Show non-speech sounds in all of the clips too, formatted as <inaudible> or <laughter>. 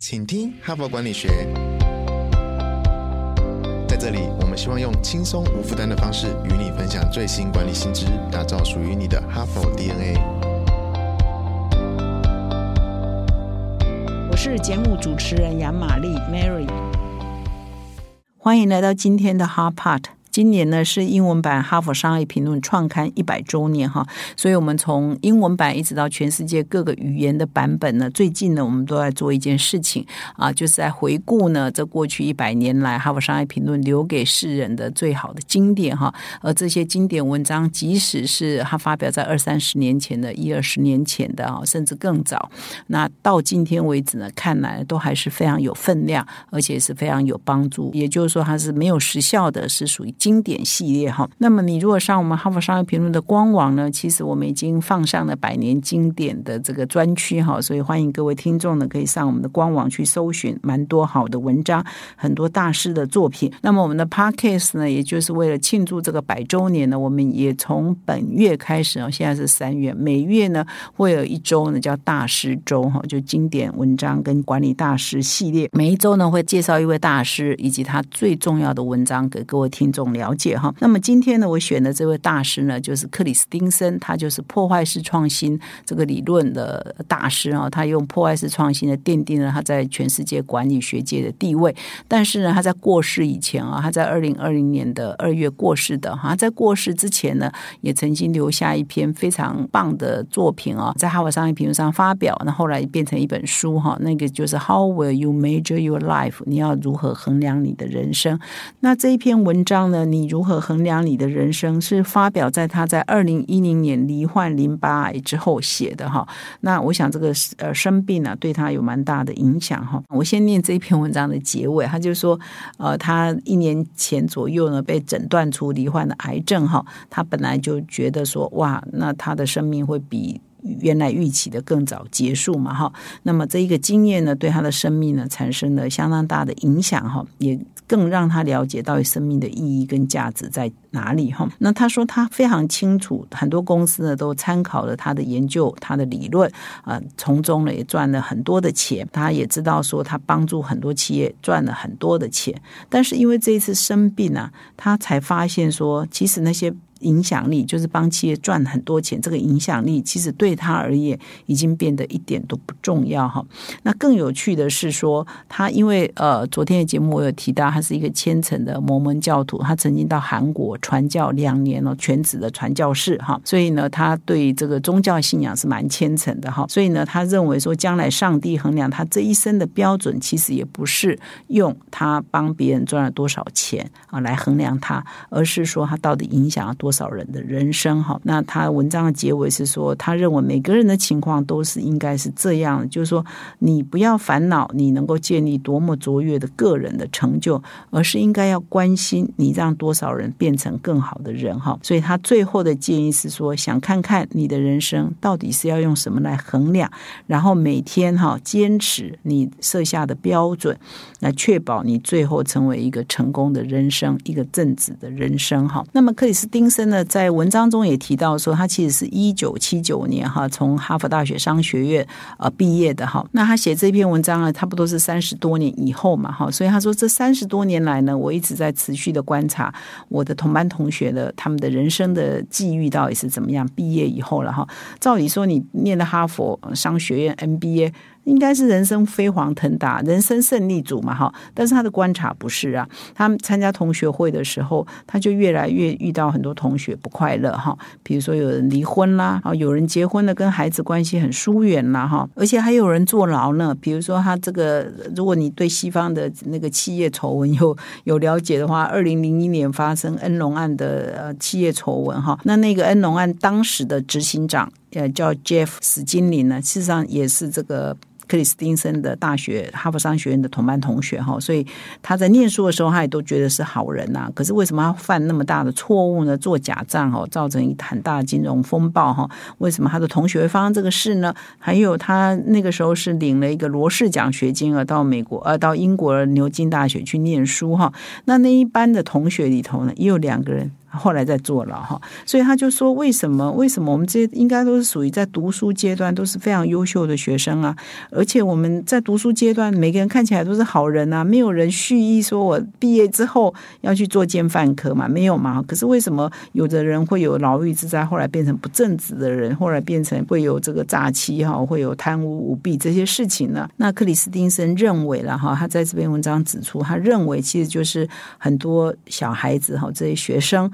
请听哈佛管理学。在这里，我们希望用轻松无负担的方式与你分享最新管理新知，打造属于你的哈佛 DNA。我是节目主持人杨玛丽 Mary，欢迎来到今天的 Hard Part。今年呢是英文版《哈佛商业评论》创刊一百周年哈，所以我们从英文版一直到全世界各个语言的版本呢，最近呢我们都在做一件事情啊，就是在回顾呢这过去一百年来《哈佛商业评论》留给世人的最好的经典哈，而这些经典文章，即使是它发表在二三十年前的一二十年前的啊，甚至更早，那到今天为止呢，看来都还是非常有分量，而且是非常有帮助。也就是说，它是没有时效的，是属于。经典系列哈，那么你如果上我们哈佛商业评论的官网呢，其实我们已经放上了百年经典的这个专区哈，所以欢迎各位听众呢可以上我们的官网去搜寻，蛮多好的文章，很多大师的作品。那么我们的 podcast 呢，也就是为了庆祝这个百周年呢，我们也从本月开始啊，现在是三月，每月呢会有一周呢叫大师周哈，就经典文章跟管理大师系列，每一周呢会介绍一位大师以及他最重要的文章给各位听众。了解哈，那么今天呢，我选的这位大师呢，就是克里斯汀森，他就是破坏式创新这个理论的大师啊。他用破坏式创新的奠定了他在全世界管理学界的地位。但是呢，他在过世以前啊，他在二零二零年的二月过世的哈，在过世之前呢，也曾经留下一篇非常棒的作品啊，在哈佛商业评论上发表，那后来变成一本书哈，那个就是 How will you measure your life？你要如何衡量你的人生？那这一篇文章呢？你如何衡量你的人生？是发表在他在二零一零年罹患淋巴癌之后写的哈。那我想这个呃生病呢，对他有蛮大的影响哈。我先念这一篇文章的结尾，他就说呃，他一年前左右呢被诊断出罹患的癌症哈。他本来就觉得说哇，那他的生命会比原来预期的更早结束嘛哈。那么这一个经验呢，对他的生命呢产生了相当大的影响哈，也。更让他了解到生命的意义跟价值在哪里哈？那他说他非常清楚，很多公司呢都参考了他的研究、他的理论啊，从中呢也赚了很多的钱。他也知道说他帮助很多企业赚了很多的钱，但是因为这一次生病啊，他才发现说，其实那些。影响力就是帮企业赚很多钱，这个影响力其实对他而言已经变得一点都不重要哈。那更有趣的是说，他因为呃，昨天的节目我有提到，他是一个虔诚的摩门教徒，他曾经到韩国传教两年了，全职的传教士哈。所以呢，他对这个宗教信仰是蛮虔诚的哈。所以呢，他认为说，将来上帝衡量他这一生的标准，其实也不是用他帮别人赚了多少钱啊来衡量他，而是说他到底影响了多。多少人的人生哈？那他文章的结尾是说，他认为每个人的情况都是应该是这样，就是说，你不要烦恼你能够建立多么卓越的个人的成就，而是应该要关心你让多少人变成更好的人哈。所以他最后的建议是说，想看看你的人生到底是要用什么来衡量，然后每天哈坚持你设下的标准，来确保你最后成为一个成功的人生，一个正直的人生哈。那么克里斯汀。真的在文章中也提到说，他其实是一九七九年哈从哈佛大学商学院呃毕业的哈。那他写这篇文章呢，差不多是三十多年以后嘛哈。所以他说，这三十多年来呢，我一直在持续的观察我的同班同学的他们的人生的际遇到底是怎么样。毕业以后了哈，照理说你念的哈佛商学院 MBA。应该是人生飞黄腾达、人生胜利组嘛，哈！但是他的观察不是啊。他们参加同学会的时候，他就越来越遇到很多同学不快乐，哈。比如说有人离婚啦，啊，有人结婚了跟孩子关系很疏远啦，哈。而且还有人坐牢呢。比如说他这个，如果你对西方的那个企业丑闻 <laughs> 有有了解的话，二零零一年发生恩隆案的呃企业丑闻，哈，那那个恩隆案当时的执行长呃叫 Jeff 史金林呢，事实上也是这个。克里斯汀森的大学哈佛商学院的同班同学哈，所以他在念书的时候，他也都觉得是好人呐。可是为什么他犯那么大的错误呢？做假账哦，造成一很大的金融风暴哈？为什么他的同学会发生这个事呢？还有他那个时候是领了一个罗氏奖学金啊到美国呃到英国牛津大学去念书哈。那那一班的同学里头呢，也有两个人后来在坐牢哈，所以他就说：为什么？为什么我们这些应该都是属于在读书阶段都是非常优秀的学生啊？而且我们在读书阶段，每个人看起来都是好人啊，没有人蓄意说我毕业之后要去做奸犯科嘛，没有嘛？可是为什么有的人会有牢狱之灾，后来变成不正直的人，后来变成会有这个诈欺哈，会有贪污舞弊这些事情呢？那克里斯汀森认为了哈，他在这篇文章指出，他认为其实就是很多小孩子哈，这些学生。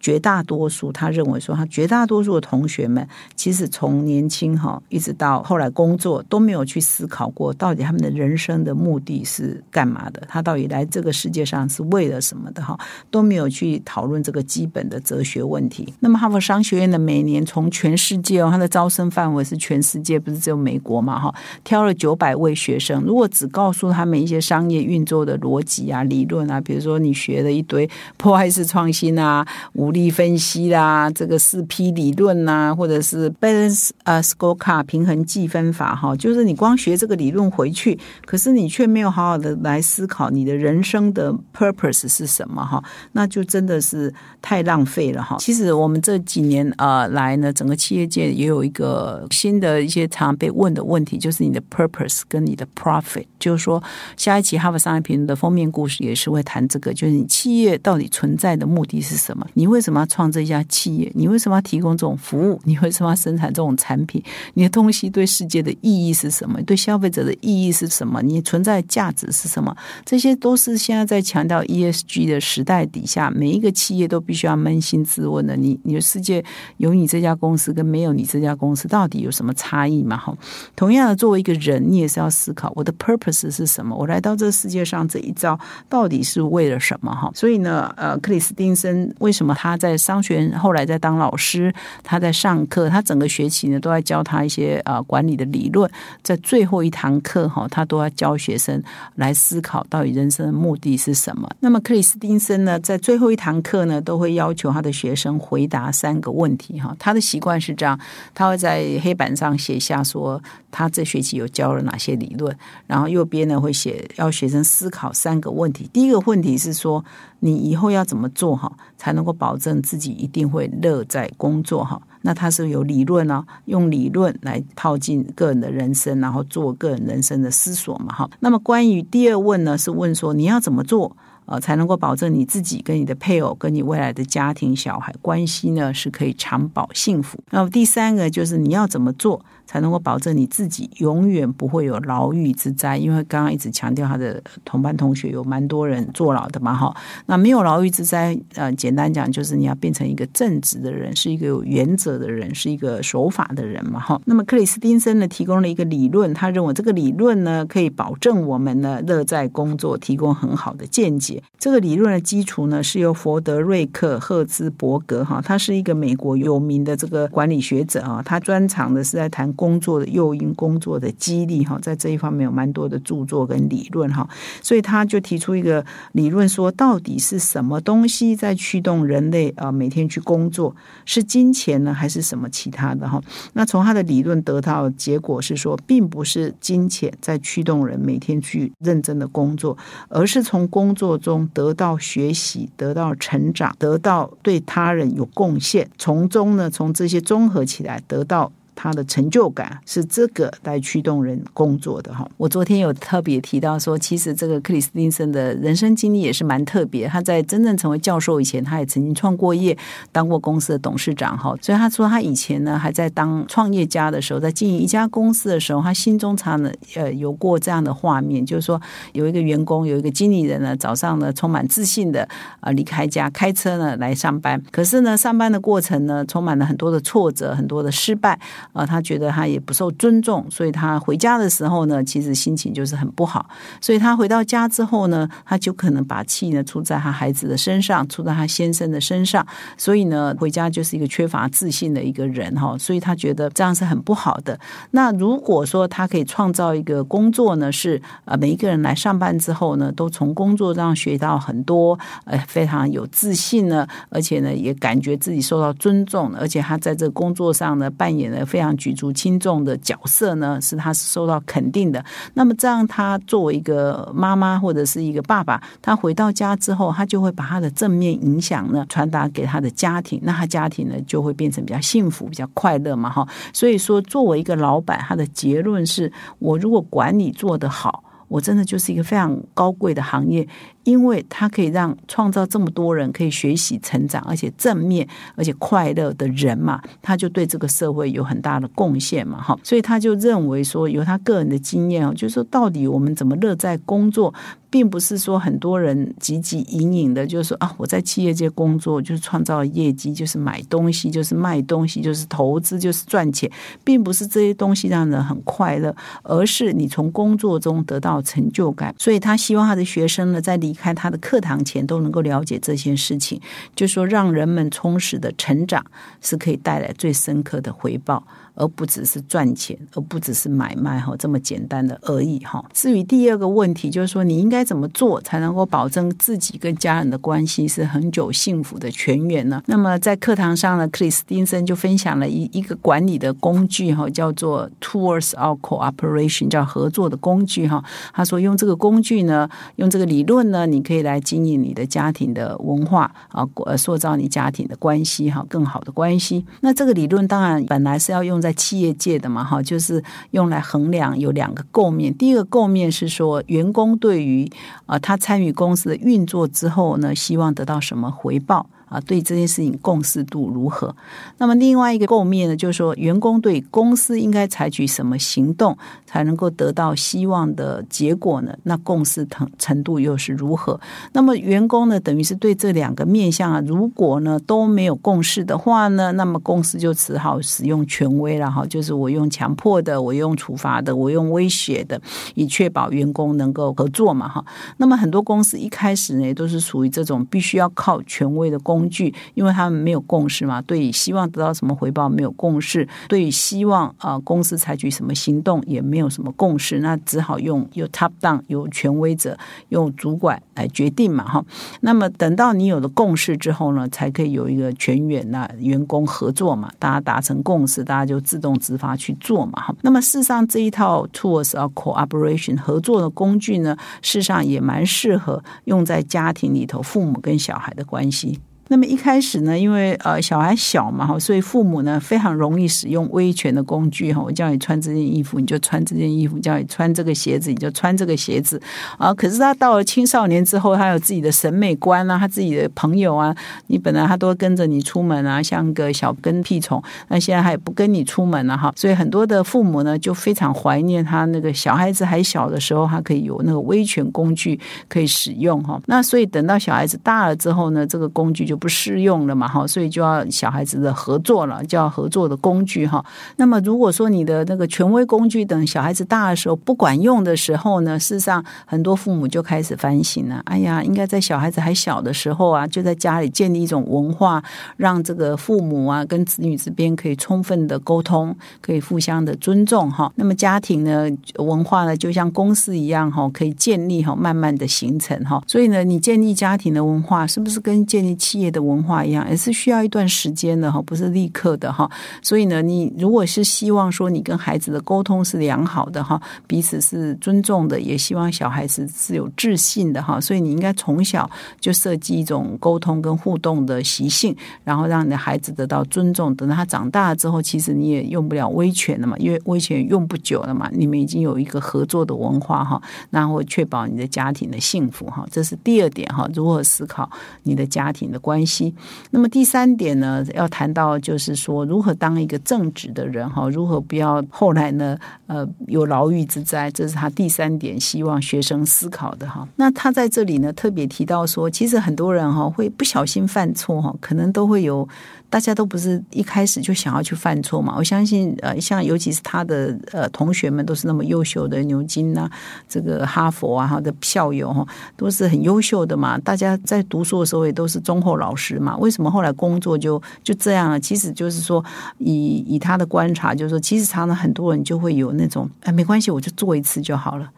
绝大多数，他认为说，他绝大多数的同学们，其实从年轻哈，一直到后来工作，都没有去思考过，到底他们的人生的目的是干嘛的？他到底来这个世界上是为了什么的？哈，都没有去讨论这个基本的哲学问题。那么，哈佛商学院的每年从全世界哦，它的招生范围是全世界，不是只有美国嘛？哈，挑了九百位学生，如果只告诉他们一些商业运作的逻辑啊、理论啊，比如说你学了一堆破坏式创新啊，无力分析啦，这个四 P 理论呐，或者是 balance 呃 scorecard 平衡计分法哈，就是你光学这个理论回去，可是你却没有好好的来思考你的人生的 purpose 是什么哈，那就真的是太浪费了哈。其实我们这几年呃来呢，整个企业界也有一个新的一些常被问的问题，就是你的 purpose 跟你的 profit，就是说下一期哈佛商业评论的封面故事也是会谈这个，就是你企业到底存在的目的是什么？你为为什么要创这家企业？你为什么要提供这种服务？你为什么要生产这种产品？你的东西对世界的意义是什么？对消费者的意义是什么？你存在价值是什么？这些都是现在在强调 ESG 的时代底下，每一个企业都必须要扪心自问的。你你的世界有你这家公司跟没有你这家公司到底有什么差异嘛？哈，同样的，作为一个人，你也是要思考我的 purpose 是什么？我来到这世界上这一遭到底是为了什么？哈，所以呢，呃，克里斯汀森为什么他？他在商学院后来在当老师，他在上课，他整个学期呢都在教他一些啊管理的理论，在最后一堂课哈，他都要教学生来思考到底人生的目的是什么。那么克里斯汀森呢，在最后一堂课呢，都会要求他的学生回答三个问题哈。他的习惯是这样，他会在黑板上写下说他这学期有教了哪些理论，然后右边呢会写要学生思考三个问题。第一个问题是说。你以后要怎么做哈，才能够保证自己一定会乐在工作哈？那他是有理论呢，用理论来套进个人的人生，然后做个人人生的思索嘛哈。那么关于第二问呢，是问说你要怎么做呃，才能够保证你自己跟你的配偶跟你未来的家庭小孩关系呢是可以长保幸福。那么第三个就是你要怎么做？才能够保证你自己永远不会有牢狱之灾，因为刚刚一直强调他的同班同学有蛮多人坐牢的嘛，哈。那没有牢狱之灾，呃，简单讲就是你要变成一个正直的人，是一个有原则的人，是一个守法的人嘛，哈。那么克里斯汀森呢提供了一个理论，他认为这个理论呢可以保证我们呢乐在工作，提供很好的见解。这个理论的基础呢是由佛德瑞克赫兹伯格哈，他是一个美国有名的这个管理学者啊，他专长的是在谈。工作的诱因、工作的激励，哈，在这一方面有蛮多的著作跟理论，哈，所以他就提出一个理论，说到底是什么东西在驱动人类啊每天去工作？是金钱呢，还是什么其他的？哈，那从他的理论得到结果是说，并不是金钱在驱动人每天去认真的工作，而是从工作中得到学习、得到成长、得到对他人有贡献，从中呢，从这些综合起来得到。他的成就感是这个来驱动人工作的哈。我昨天有特别提到说，其实这个克里斯汀森的人生经历也是蛮特别。他在真正成为教授以前，他也曾经创过业，当过公司的董事长哈。所以他说，他以前呢还在当创业家的时候，在经营一家公司的时候，他心中常呢呃有过这样的画面，就是说有一个员工，有一个经理人呢，早上呢充满自信的啊离开家，开车呢来上班。可是呢，上班的过程呢充满了很多的挫折，很多的失败。啊，他觉得他也不受尊重，所以他回家的时候呢，其实心情就是很不好。所以他回到家之后呢，他就可能把气呢出在他孩子的身上，出在他先生的身上。所以呢，回家就是一个缺乏自信的一个人哈。所以他觉得这样是很不好的。那如果说他可以创造一个工作呢，是呃每一个人来上班之后呢，都从工作上学到很多，呃非常有自信呢，而且呢也感觉自己受到尊重，而且他在这个工作上呢扮演了非非常举足轻重的角色呢，是他是受到肯定的。那么这样，他作为一个妈妈或者是一个爸爸，他回到家之后，他就会把他的正面影响呢传达给他的家庭，那他家庭呢就会变成比较幸福、比较快乐嘛，哈。所以说，作为一个老板，他的结论是我如果管理做得好，我真的就是一个非常高贵的行业。因为它可以让创造这么多人可以学习成长，而且正面而且快乐的人嘛，他就对这个社会有很大的贡献嘛，哈，所以他就认为说，由他个人的经验哦，就是说，到底我们怎么乐在工作，并不是说很多人汲汲营营的，就是说啊，我在企业界工作就是创造业绩，就是买东西，就是卖东西，就是投资，就是赚钱，并不是这些东西让人很快乐，而是你从工作中得到成就感。所以他希望他的学生呢，在离开他的课堂前都能够了解这些事情，就说让人们充实的成长是可以带来最深刻的回报。而不只是赚钱，而不只是买卖哈这么简单的而已哈。至于第二个问题，就是说你应该怎么做才能够保证自己跟家人的关系是恒久幸福的全员呢？那么在课堂上呢，克里斯汀森就分享了一一个管理的工具哈，叫做 Towards Our Cooperation，叫合作的工具哈。他说用这个工具呢，用这个理论呢，那你可以来经营你的家庭的文化啊，呃塑造你家庭的关系哈，更好的关系。那这个理论当然本来是要用在企业界的嘛，哈，就是用来衡量有两个构面。第一个构面是说，员工对于啊，他参与公司的运作之后呢，希望得到什么回报。啊，对这件事情共识度如何？那么另外一个构面呢，就是说员工对公司应该采取什么行动才能够得到希望的结果呢？那共识程程度又是如何？那么员工呢，等于是对这两个面向啊，如果呢都没有共识的话呢，那么公司就只好使用权威了哈，就是我用强迫的，我用处罚的，我用威胁的，以确保员工能够合作嘛哈。那么很多公司一开始呢，都是属于这种必须要靠权威的公。工具，因为他们没有共识嘛，对希望得到什么回报没有共识，对希望啊公司采取什么行动也没有什么共识，那只好用有 top down 有权威者用主管来决定嘛哈。那么等到你有了共识之后呢，才可以有一个全员那员工合作嘛，大家达成共识，大家就自动自发去做嘛哈。那么事实上这一套 tools of cooperation 合作的工具呢，事实上也蛮适合用在家庭里头，父母跟小孩的关系。那么一开始呢，因为呃小孩小嘛哈，所以父母呢非常容易使用威权的工具哈。我叫你穿这件衣服，你就穿这件衣服；叫你穿这个鞋子，你就穿这个鞋子啊。可是他到了青少年之后，他有自己的审美观啊，他自己的朋友啊，你本来他都跟着你出门啊，像个小跟屁虫。那现在他也不跟你出门了哈。所以很多的父母呢，就非常怀念他那个小孩子还小的时候，他可以有那个威权工具可以使用哈。那所以等到小孩子大了之后呢，这个工具就不适用了嘛，哈，所以就要小孩子的合作了，就要合作的工具哈。那么如果说你的那个权威工具等小孩子大的时候不管用的时候呢，事实上很多父母就开始反省了。哎呀，应该在小孩子还小的时候啊，就在家里建立一种文化，让这个父母啊跟子女之间可以充分的沟通，可以互相的尊重哈。那么家庭呢文化呢，就像公司一样哈，可以建立哈，慢慢的形成哈。所以呢，你建立家庭的文化，是不是跟建立企业？的文化一样，也是需要一段时间的哈，不是立刻的哈。所以呢，你如果是希望说你跟孩子的沟通是良好的哈，彼此是尊重的，也希望小孩子是有自信的哈。所以你应该从小就设计一种沟通跟互动的习性，然后让你的孩子得到尊重。等到他长大之后，其实你也用不了威权了嘛，因为威权用不久了嘛。你们已经有一个合作的文化哈，然后确保你的家庭的幸福哈。这是第二点哈，如何思考你的家庭的关。关系。那么第三点呢，要谈到就是说，如何当一个正直的人哈，如何不要后来呢，呃，有牢狱之灾，这是他第三点希望学生思考的哈。那他在这里呢，特别提到说，其实很多人哈会不小心犯错哈，可能都会有。大家都不是一开始就想要去犯错嘛？我相信，呃，像尤其是他的呃同学们都是那么优秀的，牛津呐，这个哈佛啊，他的校友哈，都是很优秀的嘛。大家在读书的时候也都是忠厚老师嘛。为什么后来工作就就这样了？其实就是说，以以他的观察，就是说，其实常常很多人就会有那种，哎，没关系，我就做一次就好了。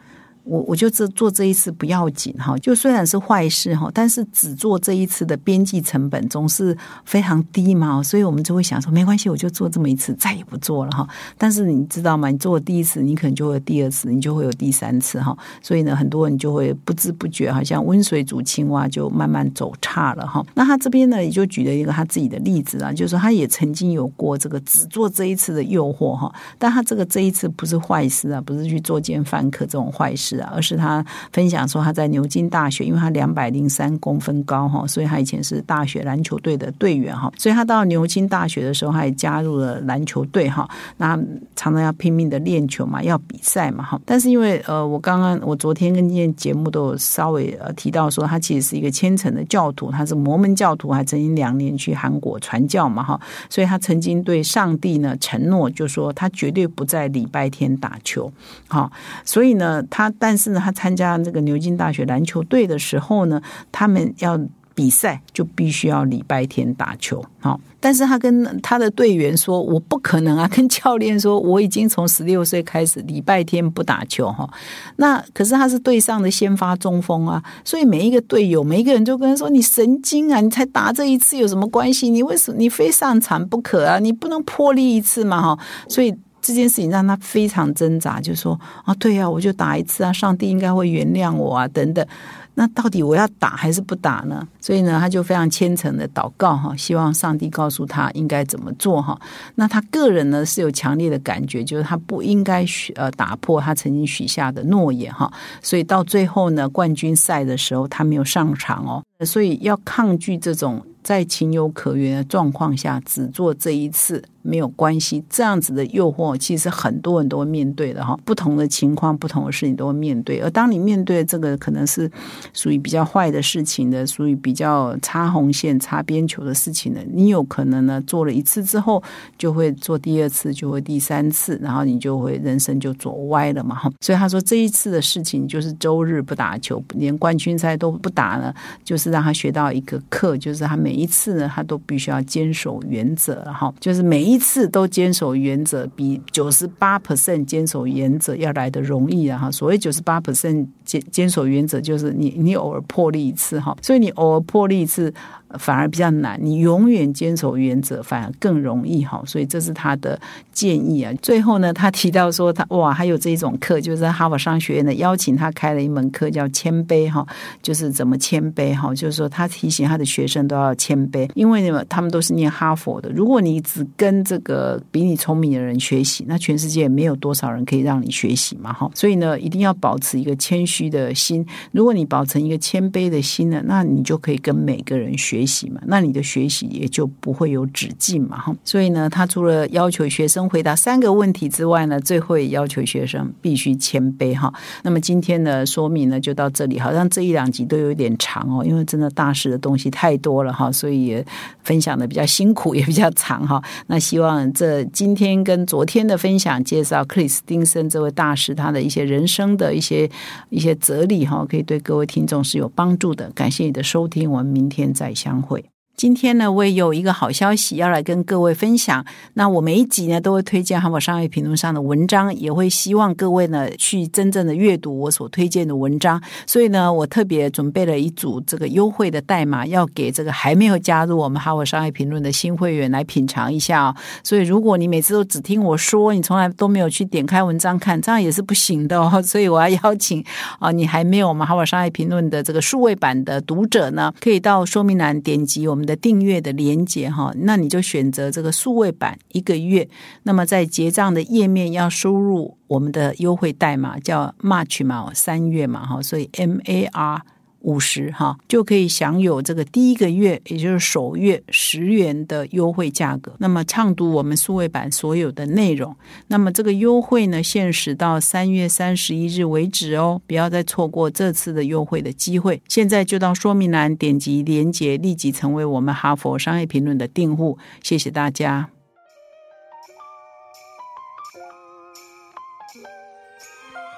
我我就这做这一次不要紧哈，就虽然是坏事哈，但是只做这一次的边际成本总是非常低嘛，所以我们就会想说没关系，我就做这么一次，再也不做了哈。但是你知道吗？你做第一次，你可能就会第二次，你就会有第三次哈。所以呢，很多人就会不知不觉，好像温水煮青蛙，就慢慢走差了哈。那他这边呢，也就举了一个他自己的例子啊，就是说他也曾经有过这个只做这一次的诱惑哈，但他这个这一次不是坏事啊，不是去作奸犯科这种坏事。而是他分享说他在牛津大学，因为他两百零三公分高哈，所以他以前是大学篮球队的队员哈，所以他到牛津大学的时候，他也加入了篮球队哈。那常常要拼命的练球嘛，要比赛嘛哈。但是因为呃，我刚刚我昨天跟今天节目都有稍微呃提到说，他其实是一个虔诚的教徒，他是摩门教徒，还曾经两年去韩国传教嘛哈。所以他曾经对上帝呢承诺，就说他绝对不在礼拜天打球。好，所以呢他。但是呢，他参加这个牛津大学篮球队的时候呢，他们要比赛就必须要礼拜天打球。好，但是他跟他的队员说：“我不可能啊！”跟教练说：“ <laughs> 我已经从十六岁开始礼拜天不打球。”哈，那可是他是队上的先发中锋啊，所以每一个队友，每一个人就跟他说：“你神经啊！你才打这一次有什么关系？你为什么你非上场不可啊？你不能破例一次嘛？”哈，所以。这件事情让他非常挣扎，就说啊，对呀，我就打一次啊，上帝应该会原谅我啊，等等。那到底我要打还是不打呢？所以呢，他就非常虔诚的祷告哈，希望上帝告诉他应该怎么做哈。那他个人呢是有强烈的感觉，就是他不应该许呃打破他曾经许下的诺言哈。所以到最后呢，冠军赛的时候他没有上场哦。所以要抗拒这种在情有可原的状况下只做这一次。没有关系，这样子的诱惑其实很多人都会面对的哈。不同的情况、不同的事情都会面对，而当你面对这个可能是属于比较坏的事情的，属于比较擦红线、擦边球的事情的，你有可能呢做了一次之后，就会做第二次，就会第三次，然后你就会人生就走歪了嘛哈。所以他说这一次的事情就是周日不打球，连冠军赛都不打了，就是让他学到一个课，就是他每一次呢，他都必须要坚守原则哈，就是每一。一次都坚守原则，比九十八 percent 坚守原则要来的容易啊！哈，所谓九十八 percent 坚坚守原则，就是你你偶尔破例一次哈，所以你偶尔破例一次。反而比较难，你永远坚守原则反而更容易哈，所以这是他的建议啊。最后呢，他提到说他哇，还有这一种课，就是在哈佛商学院的邀请他开了一门课叫谦卑哈，就是怎么谦卑哈，就是说他提醒他的学生都要谦卑，因为呢他们都是念哈佛的，如果你只跟这个比你聪明的人学习，那全世界没有多少人可以让你学习嘛哈，所以呢一定要保持一个谦虚的心，如果你保持一个谦卑的心呢，那你就可以跟每个人学。学习嘛，那你的学习也就不会有止境嘛，哈。所以呢，他除了要求学生回答三个问题之外呢，最后也要求学生必须谦卑哈。那么今天的说明呢，就到这里。好像这一两集都有点长哦，因为真的大师的东西太多了哈，所以也分享的比较辛苦，也比较长哈。那希望这今天跟昨天的分享介绍克里斯汀森这位大师他的一些人生的一些一些哲理哈，可以对各位听众是有帮助的。感谢你的收听，我们明天再相。会。今天呢，我也有一个好消息要来跟各位分享。那我每一集呢，都会推荐《哈佛商业评论》上的文章，也会希望各位呢去真正的阅读我所推荐的文章。所以呢，我特别准备了一组这个优惠的代码，要给这个还没有加入我们《哈佛商业评论》的新会员来品尝一下哦。所以，如果你每次都只听我说，你从来都没有去点开文章看，这样也是不行的哦。<laughs> 所以，我要邀请啊，你还没有我们《哈佛商业评论》的这个数位版的读者呢，可以到说明栏点击我们的。订阅的连接哈，那你就选择这个数位版一个月。那么在结账的页面要输入我们的优惠代码，叫 March 嘛，三月嘛哈，所以 M A R。五十哈就可以享有这个第一个月，也就是首月十元的优惠价格。那么畅读我们数位版所有的内容。那么这个优惠呢，限时到三月三十一日为止哦，不要再错过这次的优惠的机会。现在就到说明栏点击连结，立即成为我们哈佛商业评论的订户。谢谢大家。